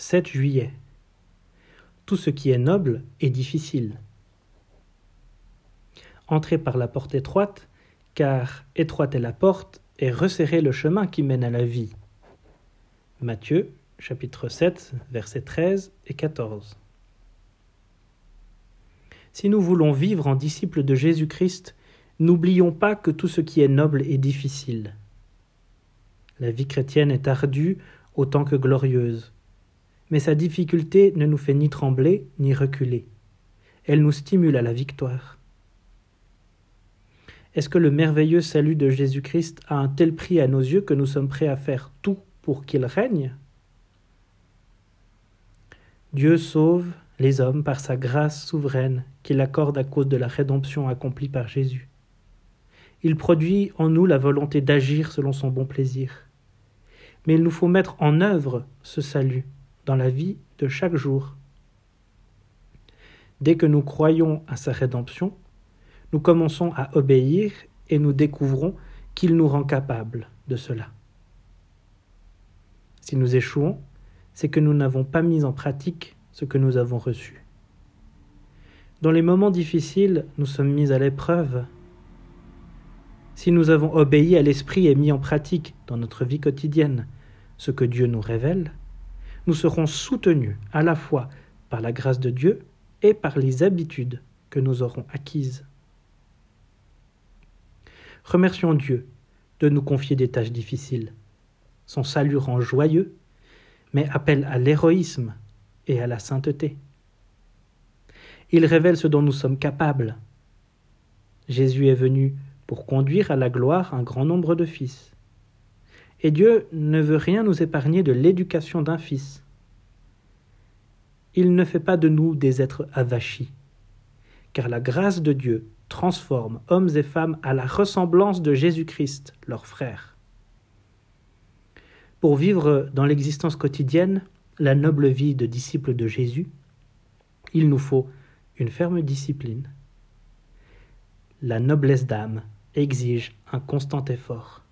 7 juillet. Tout ce qui est noble est difficile. Entrez par la porte étroite, car étroite est la porte, et resserrez le chemin qui mène à la vie. Matthieu, chapitre 7, versets 13 et 14. Si nous voulons vivre en disciples de Jésus-Christ, n'oublions pas que tout ce qui est noble est difficile. La vie chrétienne est ardue autant que glorieuse. Mais sa difficulté ne nous fait ni trembler ni reculer. Elle nous stimule à la victoire. Est-ce que le merveilleux salut de Jésus-Christ a un tel prix à nos yeux que nous sommes prêts à faire tout pour qu'il règne? Dieu sauve les hommes par sa grâce souveraine qu'il accorde à cause de la rédemption accomplie par Jésus. Il produit en nous la volonté d'agir selon son bon plaisir mais il nous faut mettre en œuvre ce salut dans la vie de chaque jour. Dès que nous croyons à sa rédemption, nous commençons à obéir et nous découvrons qu'il nous rend capables de cela. Si nous échouons, c'est que nous n'avons pas mis en pratique ce que nous avons reçu. Dans les moments difficiles, nous sommes mis à l'épreuve. Si nous avons obéi à l'Esprit et mis en pratique dans notre vie quotidienne ce que Dieu nous révèle, nous serons soutenus à la fois par la grâce de Dieu et par les habitudes que nous aurons acquises. Remercions Dieu de nous confier des tâches difficiles. Son salut rend joyeux, mais appelle à l'héroïsme et à la sainteté. Il révèle ce dont nous sommes capables. Jésus est venu pour conduire à la gloire un grand nombre de fils. Et Dieu ne veut rien nous épargner de l'éducation d'un fils. Il ne fait pas de nous des êtres avachis, car la grâce de Dieu transforme hommes et femmes à la ressemblance de Jésus-Christ, leur frère. Pour vivre dans l'existence quotidienne la noble vie de disciples de Jésus, il nous faut une ferme discipline. La noblesse d'âme exige un constant effort.